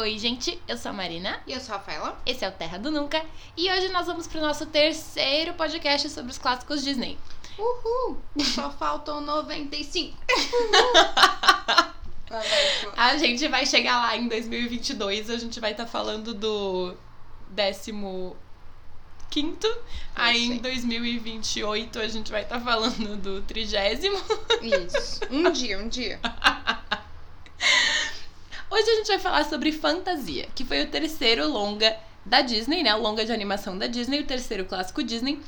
Oi, gente, eu sou a Marina. E eu sou a Rafaela. Esse é o Terra do Nunca. E hoje nós vamos pro nosso terceiro podcast sobre os clássicos Disney. Uhul! Só faltam 95. a gente vai chegar lá em 2022, a gente vai estar tá falando do décimo quinto. Aí em 2028 a gente vai estar tá falando do trigésimo. Isso. Um dia, um dia. Hoje a gente vai falar sobre Fantasia, que foi o terceiro longa da Disney, né? O longa de animação da Disney, o terceiro clássico Disney.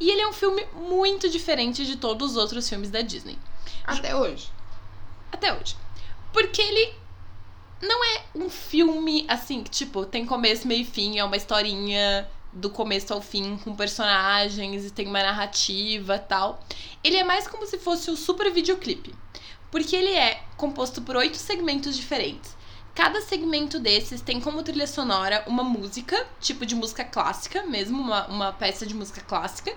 E ele é um filme muito diferente de todos os outros filmes da Disney. Até hoje. Até hoje. Porque ele não é um filme assim, que, tipo, tem começo, meio e fim, é uma historinha do começo ao fim com personagens e tem uma narrativa tal. Ele é mais como se fosse um super videoclipe. Porque ele é composto por oito segmentos diferentes. Cada segmento desses tem como trilha sonora uma música, tipo de música clássica mesmo, uma, uma peça de música clássica.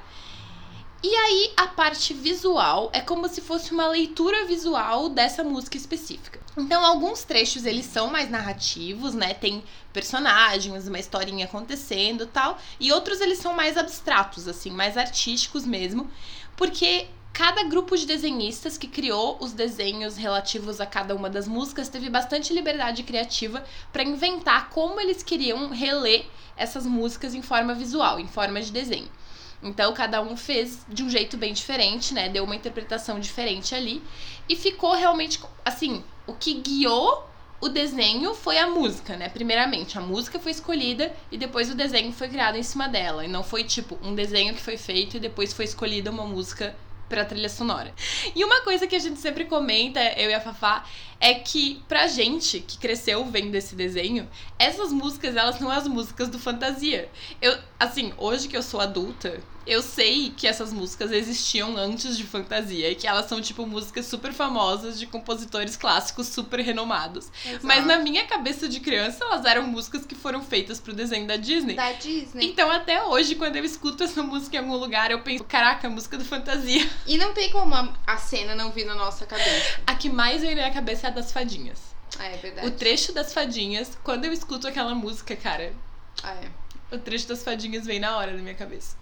E aí a parte visual é como se fosse uma leitura visual dessa música específica. Então alguns trechos eles são mais narrativos, né? Tem personagens, uma historinha acontecendo, tal, e outros eles são mais abstratos assim, mais artísticos mesmo, porque Cada grupo de desenhistas que criou os desenhos relativos a cada uma das músicas teve bastante liberdade criativa para inventar como eles queriam reler essas músicas em forma visual, em forma de desenho. Então cada um fez de um jeito bem diferente, né? Deu uma interpretação diferente ali e ficou realmente assim, o que guiou o desenho foi a música, né? Primeiramente, a música foi escolhida e depois o desenho foi criado em cima dela. E não foi tipo um desenho que foi feito e depois foi escolhida uma música pra trilha sonora. E uma coisa que a gente sempre comenta, eu e a Fafá, é que pra gente que cresceu vendo esse desenho, essas músicas, elas são as músicas do Fantasia. Eu, assim, hoje que eu sou adulta, eu sei que essas músicas existiam antes de fantasia e que elas são tipo músicas super famosas de compositores clássicos super renomados. Exato. Mas na minha cabeça de criança, elas eram músicas que foram feitas pro desenho da Disney. Da Disney. Então até hoje, quando eu escuto essa música em algum lugar, eu penso, caraca, música do fantasia. E não tem como a cena não vir na nossa cabeça. A que mais vem na minha cabeça é a das fadinhas. É, é verdade. O trecho das fadinhas, quando eu escuto aquela música, cara. Ah, é. O trecho das fadinhas vem na hora na minha cabeça.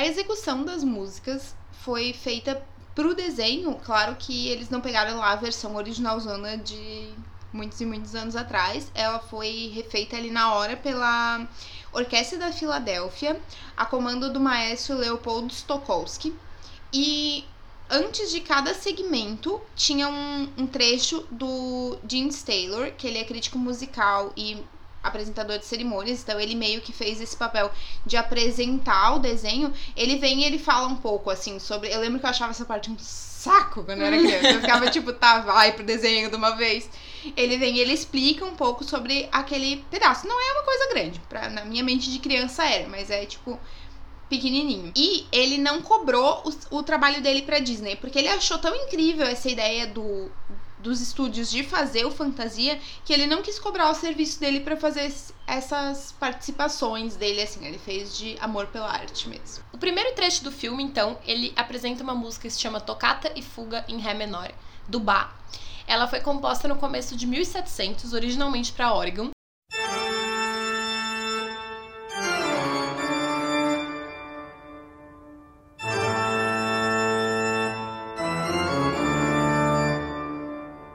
A execução das músicas foi feita pro desenho, claro que eles não pegaram lá a versão originalzona de muitos e muitos anos atrás. Ela foi refeita ali na hora pela Orquestra da Filadélfia, a comando do maestro Leopold Stokowski. E antes de cada segmento tinha um, um trecho do James Taylor, que ele é crítico musical e apresentador de cerimônias, então ele meio que fez esse papel de apresentar o desenho. Ele vem e ele fala um pouco assim sobre. Eu lembro que eu achava essa parte um saco quando eu era criança. Eu ficava tipo, tá, vai pro desenho de uma vez. Ele vem e ele explica um pouco sobre aquele pedaço. Não é uma coisa grande, pra, na minha mente de criança era, mas é tipo pequenininho. E ele não cobrou o, o trabalho dele pra Disney, porque ele achou tão incrível essa ideia do dos estúdios de fazer o fantasia que ele não quis cobrar o serviço dele para fazer essas participações dele assim ele fez de amor pela arte mesmo. O primeiro trecho do filme então ele apresenta uma música que se chama Tocata e Fuga em Ré menor do Bach. Ela foi composta no começo de 1700 originalmente para Oregon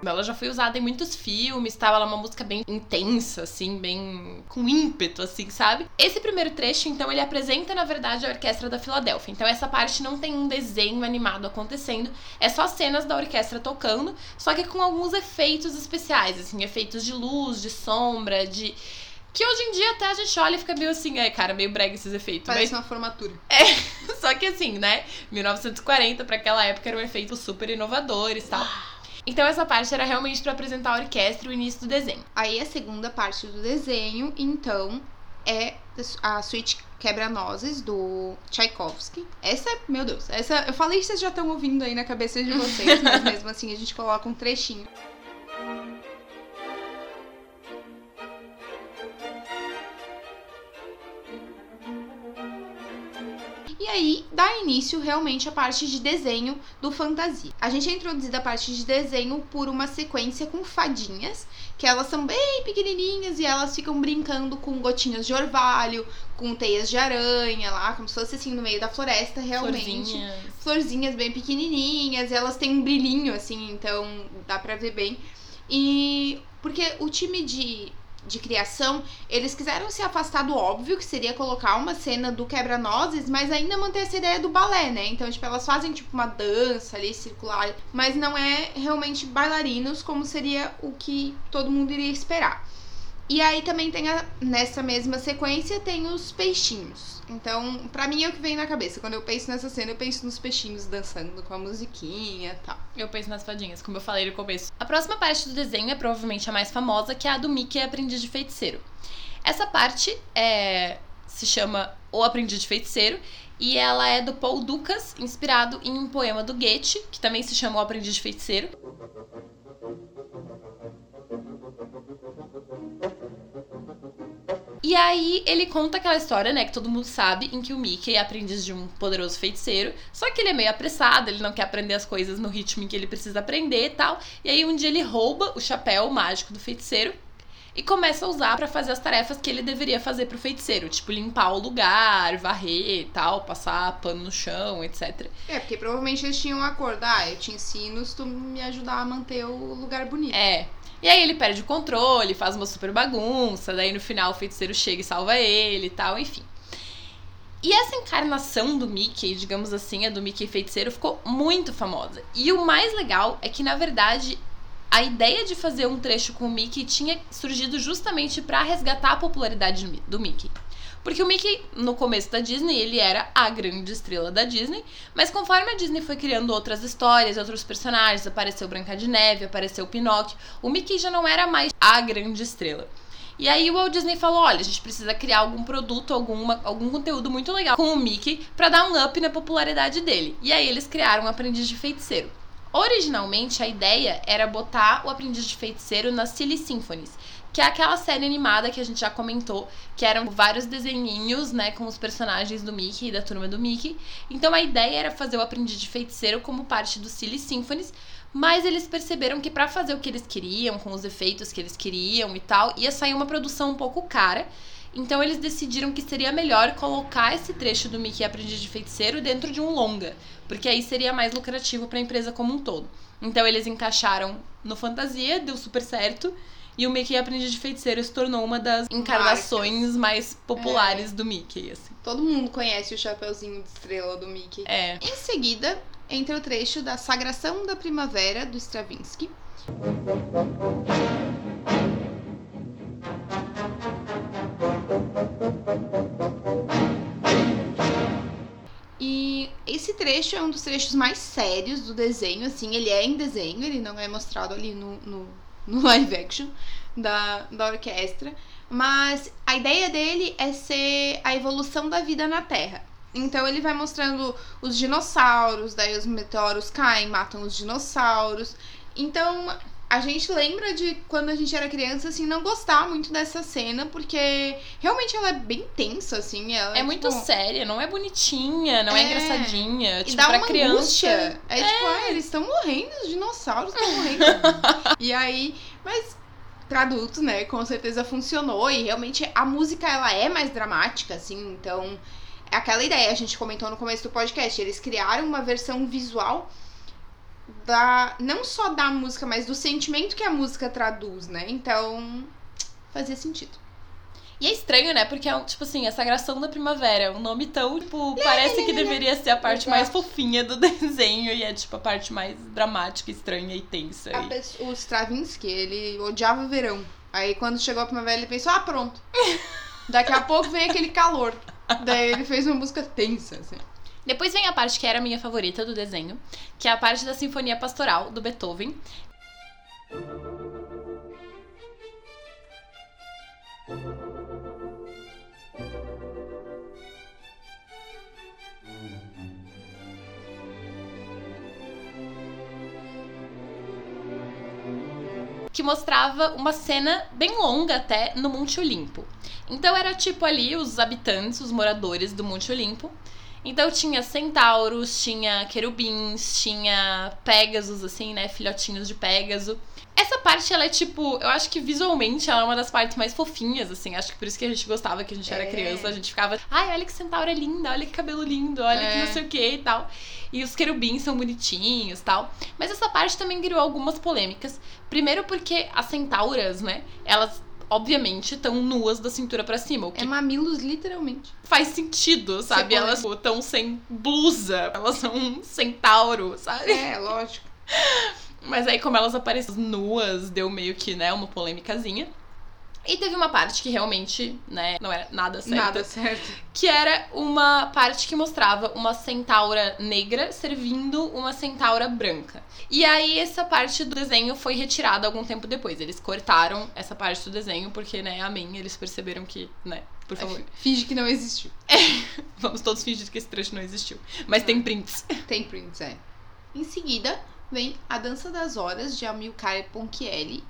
Ela já foi usada em muitos filmes, tal. Ela é uma música bem intensa, assim, bem com ímpeto, assim, sabe? Esse primeiro trecho, então, ele apresenta, na verdade, a Orquestra da Filadélfia. Então, essa parte não tem um desenho animado acontecendo, é só cenas da orquestra tocando, só que com alguns efeitos especiais, assim, efeitos de luz, de sombra, de que hoje em dia até a gente olha e fica meio assim, é, cara, meio brega esses efeitos. Parece mas... uma formatura. É, só que assim, né? 1940, para aquela época, era um efeito super inovador e tal. Então essa parte era realmente para apresentar a orquestra e o início do desenho. Aí a segunda parte do desenho, então, é a suíte Quebra-Nozes do Tchaikovsky. Essa, meu Deus, essa eu falei que vocês já estão ouvindo aí na cabeça de vocês, mas mesmo assim a gente coloca um trechinho. Dá início realmente a parte de desenho do fantasia. A gente é introduzida a parte de desenho por uma sequência com fadinhas, que elas são bem pequenininhas e elas ficam brincando com gotinhas de orvalho, com teias de aranha lá, como se fosse assim no meio da floresta, realmente. Florzinhas. Florzinhas bem pequenininhas, elas têm um brilhinho assim, então dá pra ver bem. E porque o time de de criação, eles quiseram se afastar do óbvio, que seria colocar uma cena do quebra-nozes, mas ainda manter essa ideia do balé, né? Então, tipo, elas fazem tipo uma dança ali circular, mas não é realmente bailarinos como seria o que todo mundo iria esperar. E aí também tem a, nessa mesma sequência tem os peixinhos. Então, pra mim é o que vem na cabeça. Quando eu penso nessa cena, eu penso nos peixinhos dançando com a musiquinha e tal. Eu penso nas fadinhas, como eu falei no começo. A próxima parte do desenho é provavelmente a mais famosa, que é a do Mickey Aprendiz de Feiticeiro. Essa parte é, se chama O Aprendiz de Feiticeiro e ela é do Paul Dukas, inspirado em um poema do Goethe, que também se chama O Aprendiz de Feiticeiro. E aí ele conta aquela história, né, que todo mundo sabe, em que o Mickey é aprendiz de um poderoso feiticeiro, só que ele é meio apressado, ele não quer aprender as coisas no ritmo em que ele precisa aprender e tal. E aí um dia ele rouba o chapéu mágico do feiticeiro e começa a usar para fazer as tarefas que ele deveria fazer pro feiticeiro, tipo limpar o lugar, varrer e tal, passar pano no chão, etc. É, porque provavelmente eles tinham um acordo, ah, eu te ensino se tu me ajudar a manter o lugar bonito. É. E aí ele perde o controle, faz uma super bagunça, daí no final o feiticeiro chega e salva ele e tal, enfim. E essa encarnação do Mickey, digamos assim, a do Mickey feiticeiro, ficou muito famosa. E o mais legal é que, na verdade, a ideia de fazer um trecho com o Mickey tinha surgido justamente para resgatar a popularidade do Mickey. Porque o Mickey, no começo da Disney, ele era a grande estrela da Disney, mas conforme a Disney foi criando outras histórias, outros personagens, apareceu Branca de Neve, apareceu Pinóquio, o Mickey já não era mais a grande estrela. E aí o Walt Disney falou: olha, a gente precisa criar algum produto, alguma, algum conteúdo muito legal com o Mickey para dar um up na popularidade dele. E aí eles criaram o Aprendiz de Feiticeiro. Originalmente a ideia era botar o Aprendiz de Feiticeiro nas Silly Symphonies, que é aquela série animada que a gente já comentou, que eram vários desenhinhos, né, com os personagens do Mickey e da turma do Mickey. Então a ideia era fazer o Aprendiz de Feiticeiro como parte do Silly Symphonies, mas eles perceberam que para fazer o que eles queriam, com os efeitos que eles queriam e tal, ia sair uma produção um pouco cara. Então eles decidiram que seria melhor colocar esse trecho do Mickey Aprendiz de Feiticeiro dentro de um longa, porque aí seria mais lucrativo para a empresa como um todo. Então eles encaixaram no Fantasia, deu super certo. E o Mickey Aprendiz de Feiticeiro se tornou uma das encarnações Marcas. mais populares é. do Mickey, assim. Todo mundo conhece o chapeuzinho de estrela do Mickey. É. Em seguida, entra o trecho da Sagração da Primavera, do Stravinsky. E esse trecho é um dos trechos mais sérios do desenho, assim, ele é em desenho, ele não é mostrado ali no, no no live action da, da orquestra. Mas a ideia dele é ser a evolução da vida na Terra. Então ele vai mostrando os dinossauros, daí os meteoros caem, matam os dinossauros. Então a gente lembra de quando a gente era criança, assim, não gostar muito dessa cena, porque realmente ela é bem tensa, assim. Ela é, é muito tipo... séria, não é bonitinha, não é, é engraçadinha. E tipo, dá pra uma criança. Angústia. É, é tipo, ah, eles estão morrendo, os dinossauros estão morrendo. e aí, mas pra adultos, né, com certeza funcionou. E realmente a música, ela é mais dramática, assim, então. É aquela ideia, a gente comentou no começo do podcast. Eles criaram uma versão visual da não só da música, mas do sentimento que a música traduz, né? Então, fazia sentido. E é estranho, né? Porque é, tipo assim, a Sagração da Primavera. Um nome tão, tipo, parece que deveria ser a parte mais fofinha do desenho e é, tipo, a parte mais dramática, estranha e tensa. E... O Stravinsky, ele odiava o verão. Aí quando chegou a primavera, ele pensou, ah, pronto. Daqui a pouco vem aquele calor. Daí ele fez uma música tensa, assim. Depois vem a parte que era a minha favorita do desenho, que é a parte da Sinfonia Pastoral do Beethoven. que mostrava uma cena bem longa até no Monte Olimpo. Então era tipo ali os habitantes, os moradores do Monte Olimpo, Então tinha centauros, tinha querubins, tinha pégasos, assim, né? Filhotinhos de pégaso. Essa parte, ela é tipo, eu acho que visualmente ela é uma das partes mais fofinhas, assim. Acho que por isso que a gente gostava que a gente É. era criança. A gente ficava, ai, olha que centaura linda, olha que cabelo lindo, olha que É. não sei o que e tal. E os querubins são bonitinhos tal. Mas essa parte também criou algumas polêmicas. Primeiro porque as centauras, né, elas obviamente estão nuas da cintura pra cima, o que É mamilos, literalmente. faz sentido, sabe? Você Elas estão sem blusa, elas são um centauro, sabe? É, lógico. Mas aí, como elas apareceram nuas, deu meio que, né, uma polêmicazinha. E teve uma parte que realmente, né, não era nada certa. Nada certo. Que era uma parte que mostrava uma centaura negra servindo uma centaura branca. E aí, essa parte do desenho foi retirada algum tempo depois. Eles cortaram essa parte do desenho, porque, né, amém, eles perceberam que, né, por favor, Finge que não existiu. vamos todos fingir que esse trecho não existiu. Mas tem prints. Tem prints, é. Em seguida, vem A Dança das Horas, de Amilcar Ponchielli.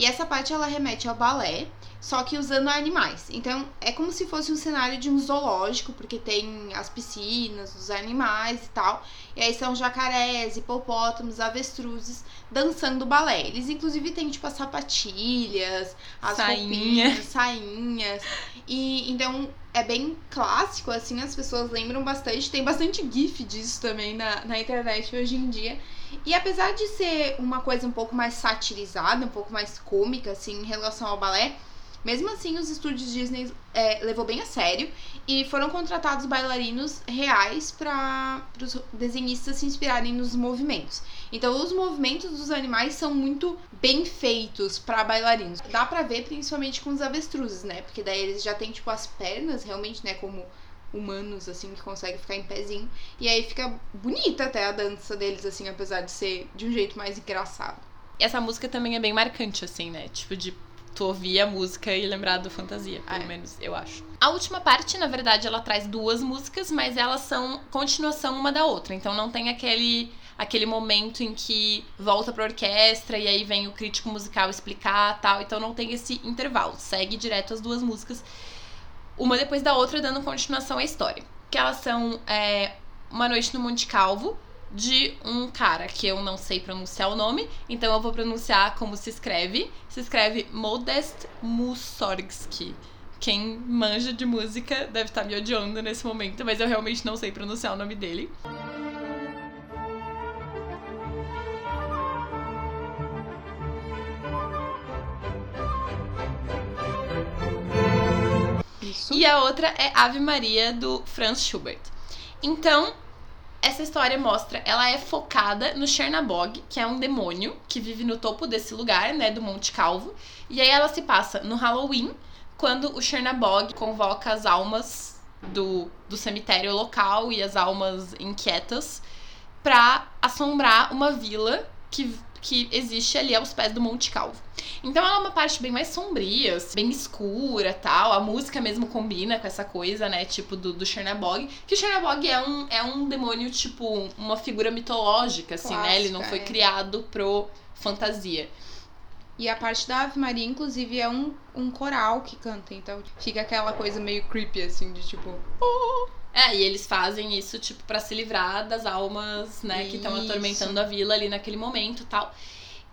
E essa parte ela remete ao balé, só que usando animais. Então é como se fosse um cenário de um zoológico, porque tem as piscinas, os animais e tal. E aí são jacarés, hipopótamos, avestruzes dançando balé. Eles inclusive têm tipo as sapatilhas, as Sainha. roupinhas, sainhas. E então é bem clássico, assim, as pessoas lembram bastante. Tem bastante GIF disso também na, na internet hoje em dia. E apesar de ser uma coisa um pouco mais satirizada, um pouco mais cômica, assim, em relação ao balé, mesmo assim os estúdios Disney é, levou bem a sério e foram contratados bailarinos reais para os desenhistas se inspirarem nos movimentos. Então os movimentos dos animais são muito bem feitos para bailarinos. Dá pra ver principalmente com os avestruzes, né? Porque daí eles já têm tipo as pernas realmente, né, como humanos assim que conseguem ficar em pezinho e aí fica bonita até a dança deles assim, apesar de ser de um jeito mais engraçado. Essa música também é bem marcante, assim, né? Tipo, de tu ouvir a música e lembrar do fantasia, pelo É. menos, eu acho. A última parte, na verdade, ela traz duas músicas, mas elas são continuação uma da outra. Então não tem aquele aquele momento em que volta pra orquestra e aí vem o crítico musical explicar tal. Então não tem esse intervalo. Segue direto as duas músicas, uma depois da outra, dando continuação à história. Que elas são é, Uma Noite no Monte Calvo, de um cara que eu não sei pronunciar o nome, então eu vou pronunciar como se escreve. Se escreve Modest Mussorgsky. Quem manja de música deve estar me odiando nesse momento, mas eu realmente não sei pronunciar o nome dele. Isso. E a outra é Ave Maria do Franz Schubert. Então, essa história mostra, ela é focada no Chernabog, que é um demônio que vive no topo desse lugar, né, do Monte Calvo. E aí ela se passa no Halloween, quando o Chernabog convoca as almas do, do cemitério local e as almas inquietas pra assombrar uma vila que, que existe ali aos pés do Monte Calvo. Então ela é uma parte bem mais sombria, bem escura tal. A música mesmo combina com essa coisa, né? Tipo do, do Chernabog. Que o Chernabog é um, é um demônio, tipo, uma figura mitológica, assim, né? Ele não foi é. criado pro fantasia. E a parte da Ave Maria, inclusive, é um, um coral que canta. Então fica aquela coisa meio creepy, assim, de tipo. É, e eles fazem isso, tipo, pra se livrar das almas, né, que estão Isso. atormentando a vila ali naquele momento tal.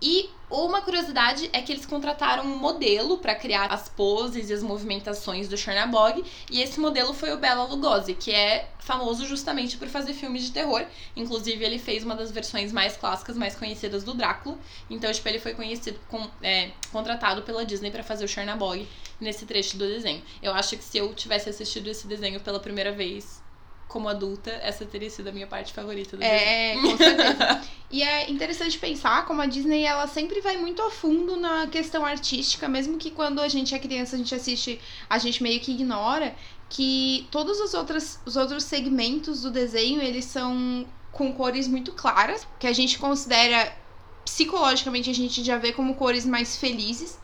E uma curiosidade é que eles contrataram um modelo pra criar as poses e as movimentações do Chernabog, e esse modelo foi o Bela Lugosi, que é famoso justamente por fazer filmes de terror. Inclusive, ele fez uma das versões mais clássicas, mais conhecidas do Drácula. Então, tipo, ele foi conhecido, com, é, contratado pela Disney pra fazer o Chernabog nesse trecho do desenho. Eu acho que se eu tivesse assistido esse desenho pela primeira vez como adulta, essa teria sido a minha parte favorita do desenho. É, com certeza. e é interessante pensar como a Disney ela sempre vai muito a fundo na questão artística, mesmo que quando a gente é criança a gente assiste, a gente meio que ignora que todos os outros, os outros segmentos do desenho eles são com cores muito claras, que a gente considera psicologicamente a gente já vê como cores mais felizes.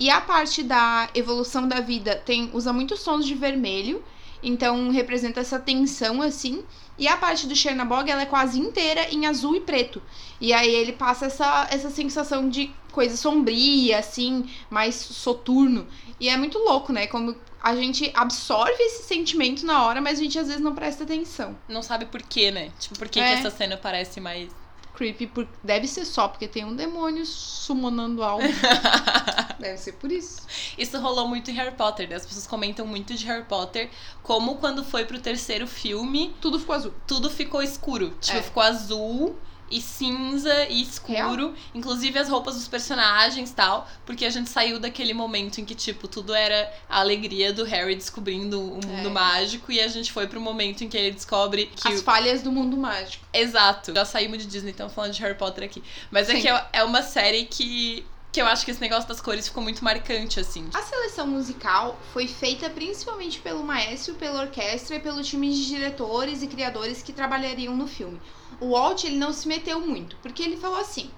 E a parte da evolução da vida tem usa muitos tons de vermelho Então representa essa tensão assim. E a parte do Chernabog, ela é quase inteira em azul e preto. E aí ele passa essa, essa sensação de coisa sombria, assim, mais soturno. E é muito louco, né? Como a gente absorve esse sentimento na hora, mas a gente às vezes não presta atenção. Não sabe por quê, né? Tipo, por que, É. que essa cena parece mais. Creepy, por... deve ser só porque tem um demônio summonando algo. deve ser por isso. Isso rolou muito em Harry Potter, né? As pessoas comentam muito de Harry Potter, como quando foi pro terceiro filme, Tudo ficou azul. tudo ficou escuro. Tipo, É. ficou azul e cinza e escuro. Inclusive as roupas dos personagens e tal. Porque a gente saiu daquele momento em que, tipo, tudo era a alegria do Harry descobrindo o mundo É. mágico. E a gente foi pro momento em que ele descobre que. As o- falhas do mundo mágico. Exato. Já saímos de Disney, então falando de Harry Potter aqui. Mas é Sim. que é- é uma série que. Que eu acho que esse negócio das cores ficou muito marcante, assim. A seleção musical foi feita principalmente pelo maestro, pela orquestra e pelo time de diretores e criadores que trabalhariam no filme. O Walt, ele não se meteu muito, porque ele falou assim: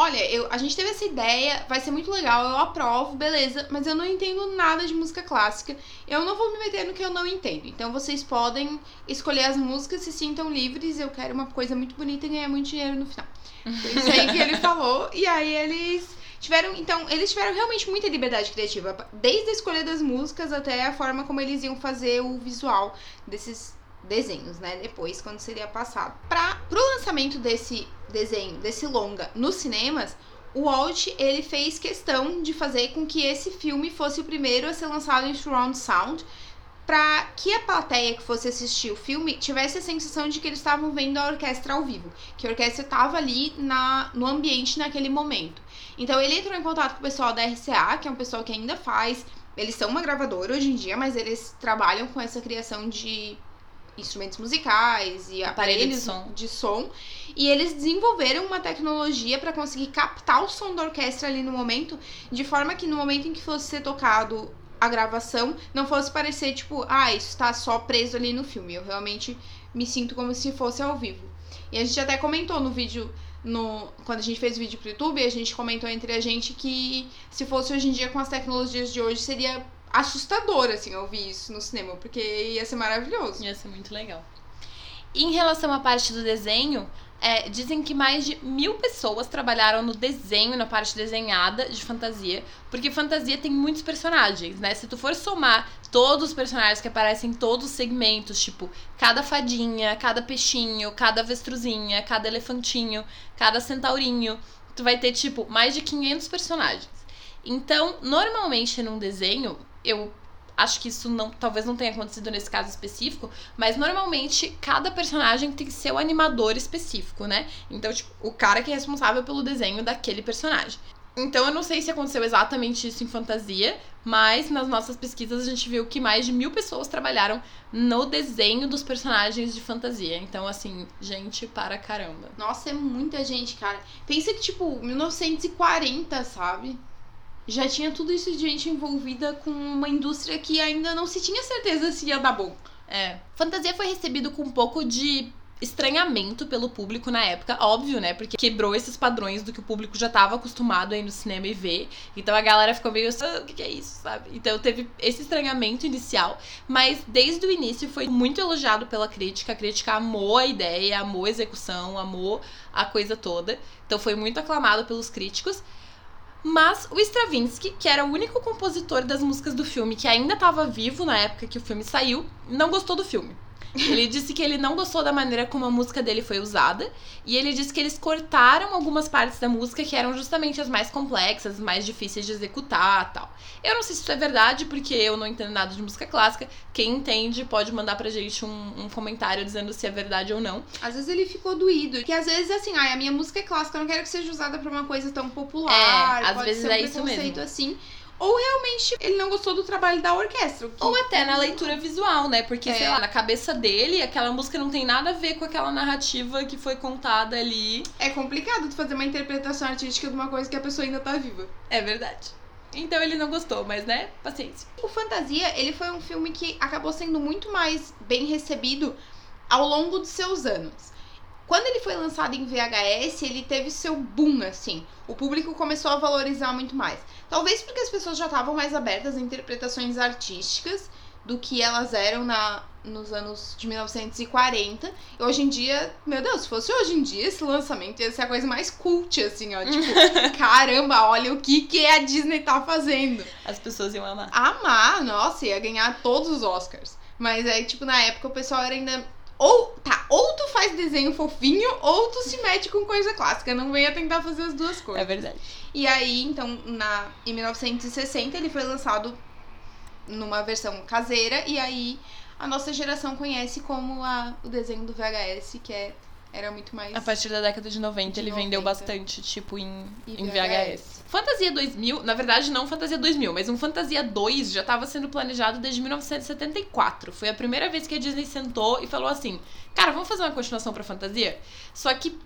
Olha, eu, a gente teve essa ideia, vai ser muito legal, eu aprovo, beleza, mas eu não entendo nada de música clássica. Eu não vou me meter no que eu não entendo. Então vocês podem escolher as músicas, se sintam livres. Eu quero uma coisa muito bonita e ganhar muito dinheiro no final. Isso aí que ele falou. E aí eles tiveram. Então, eles tiveram realmente muita liberdade criativa. Desde a escolha das músicas até a forma como eles iam fazer o visual desses desenhos, né? Depois, quando seria passado. Pra, pro lançamento desse desenho, desse longa, nos cinemas. O Walt, ele fez questão de fazer com que esse filme fosse o primeiro a ser lançado em surround sound, para que a plateia que fosse assistir o filme tivesse a sensação de que eles estavam vendo a orquestra ao vivo, que a orquestra estava ali na, no ambiente naquele momento. Então ele entrou em contato com o pessoal da RCA, que é um pessoal que ainda faz. Eles são uma gravadora hoje em dia, mas eles trabalham com essa criação de instrumentos musicais e Aparelho de aparelhos som. de som. E eles desenvolveram uma tecnologia para conseguir captar o som da orquestra ali no momento, de forma que no momento em que fosse ser tocado a gravação, não fosse parecer tipo, ah, isso tá só preso ali no filme. Eu realmente me sinto como se fosse ao vivo. E a gente até comentou no vídeo, no, quando a gente fez o vídeo pro YouTube, a gente comentou entre a gente que se fosse hoje em dia com as tecnologias de hoje, seria assustador, assim, ouvir isso no cinema, porque ia ser maravilhoso. Ia ser muito legal. Em relação à parte do desenho, é, dizem que mais de mil pessoas trabalharam no desenho, na parte desenhada de fantasia, porque fantasia tem muitos personagens, né? Se tu for somar todos os personagens que aparecem em todos os segmentos, tipo, cada fadinha, cada peixinho, cada avestruzinha, cada elefantinho, cada centaurinho, tu vai ter, tipo, mais de 500 personagens. Então, normalmente num desenho, eu acho que isso não, talvez não tenha acontecido nesse caso específico, mas normalmente cada personagem tem seu animador específico, né? Então, tipo, o cara que é responsável pelo desenho daquele personagem. Então, eu não sei se aconteceu exatamente isso em fantasia, mas nas nossas pesquisas a gente viu que mais de mil pessoas trabalharam no desenho dos personagens de fantasia. Então, assim, gente para caramba. Nossa, é muita gente, cara. Pensa que, tipo, 1940, sabe? Já tinha tudo isso de gente envolvida com uma indústria que ainda não se tinha certeza se ia dar bom. É. Fantasia foi recebido com um pouco de estranhamento pelo público na época, óbvio, né? Porque quebrou esses padrões do que o público já estava acostumado a ir no cinema e ver. Então a galera ficou meio assim, ah, o que é isso, sabe? Então teve esse estranhamento inicial, mas desde o início foi muito elogiado pela crítica. A crítica amou a ideia, amou a execução, amou a coisa toda. Então foi muito aclamado pelos críticos. Mas o Stravinsky, que era o único compositor das músicas do filme que ainda estava vivo na época que o filme saiu, não gostou do filme. Ele disse que ele não gostou da maneira como a música dele foi usada. E ele disse que eles cortaram algumas partes da música que eram justamente as mais complexas, mais difíceis de executar tal. Eu não sei se isso é verdade, porque eu não entendo nada de música clássica. Quem entende pode mandar pra gente um, um comentário dizendo se é verdade ou não. Às vezes ele ficou doído. Que às vezes, assim, ai, a minha música é clássica, eu não quero que seja usada pra uma coisa tão popular. É, às vezes um é isso mesmo. assim. Ou realmente ele não gostou do trabalho da orquestra. Ou até na leitura visual, né? Porque, É. sei lá, na cabeça dele, aquela música não tem nada a ver com aquela narrativa que foi contada ali. É complicado tu fazer uma interpretação artística de uma coisa que a pessoa ainda tá viva. É verdade. Então ele não gostou, mas né? Paciência. O Fantasia, ele foi um filme que acabou sendo muito mais bem recebido ao longo de seus anos. Quando ele foi lançado em VHS, ele teve seu boom, assim. O público começou a valorizar muito mais. Talvez porque as pessoas já estavam mais abertas a interpretações artísticas do que elas eram na, nos anos de 1940. E hoje em dia, meu Deus, se fosse hoje em dia, esse lançamento ia ser a coisa mais cult, assim, ó. Tipo, caramba, olha o que, que a Disney tá fazendo. As pessoas iam amar. Amar, nossa, ia ganhar todos os Oscars. Mas aí, tipo, na época o pessoal era ainda. Ou, tá, ou tu faz desenho fofinho, ou tu se mete com coisa clássica. Não venha tentar fazer as duas coisas. É verdade. E aí, então, na, em 1960, ele foi lançado numa versão caseira. E aí, a nossa geração conhece como a, o desenho do VHS, que é, era muito mais. A partir da década de 90 De ele vendeu 90. bastante, tipo, em, E em VHS. Fantasia 2000, na verdade não Fantasia 2000, mas um Fantasia 2 já estava sendo planejado desde 1974. Foi a primeira vez que a Disney sentou e falou assim: "Cara, vamos fazer uma continuação pra Fantasia?". Só que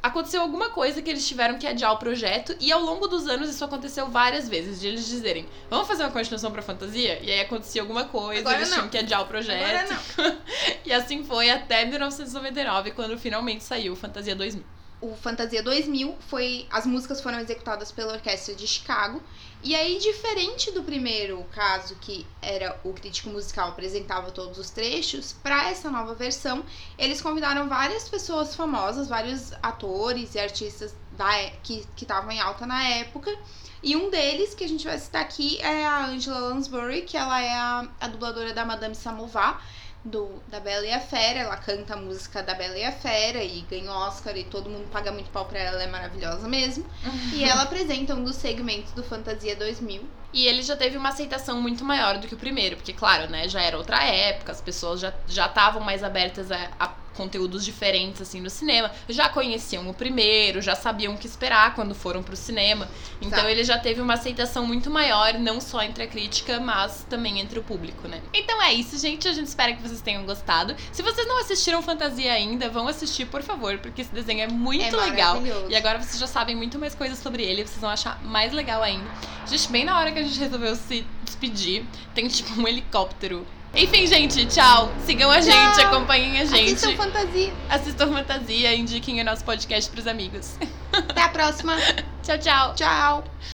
aconteceu alguma coisa que eles tiveram que adiar o projeto e ao longo dos anos isso aconteceu várias vezes, de eles dizerem: "Vamos fazer uma continuação pra Fantasia?". E aí acontecia alguma coisa, Agora eles não. tinham que adiar o projeto. Agora não. e assim foi até 1999, quando finalmente saiu Fantasia 2000. O Fantasia 2000 foi as músicas foram executadas pela orquestra de Chicago. E aí diferente do primeiro caso que era o crítico musical apresentava todos os trechos para essa nova versão eles convidaram várias pessoas famosas vários atores e artistas da é- que estavam em alta na época. E um deles que a gente vai citar aqui é a Angela Lansbury que ela é a, a dubladora da Madame Samovar do, da Bela e a Fera, ela canta a música da Bela e a Fera e ganha Oscar e todo mundo paga muito pau pra ela, ela é maravilhosa mesmo. E ela apresenta um dos segmentos do Fantasia 2000. E ele já teve uma aceitação muito maior do que o primeiro, porque, claro, né, já era outra época, as pessoas já já estavam mais abertas a, a conteúdos diferentes, assim, no cinema. Já conheciam o primeiro, já sabiam o que esperar quando foram pro cinema. Então Exato. ele já teve uma aceitação muito maior, não só entre a crítica, mas também entre o público, né? Então é isso, gente. A gente espera que vocês tenham gostado. Se vocês não assistiram Fantasia ainda, vão assistir, por favor, porque esse desenho é muito é legal. E agora vocês já sabem muito mais coisas sobre ele, vocês vão achar mais legal ainda. Gente, bem na hora que a gente resolveu se despedir, tem tipo um helicóptero. Enfim, gente, tchau. Sigam a gente, acompanhem a gente. Assistam Fantasia. Assistam Fantasia, indiquem o nosso podcast pros amigos. Até a próxima. tchau, tchau. Tchau.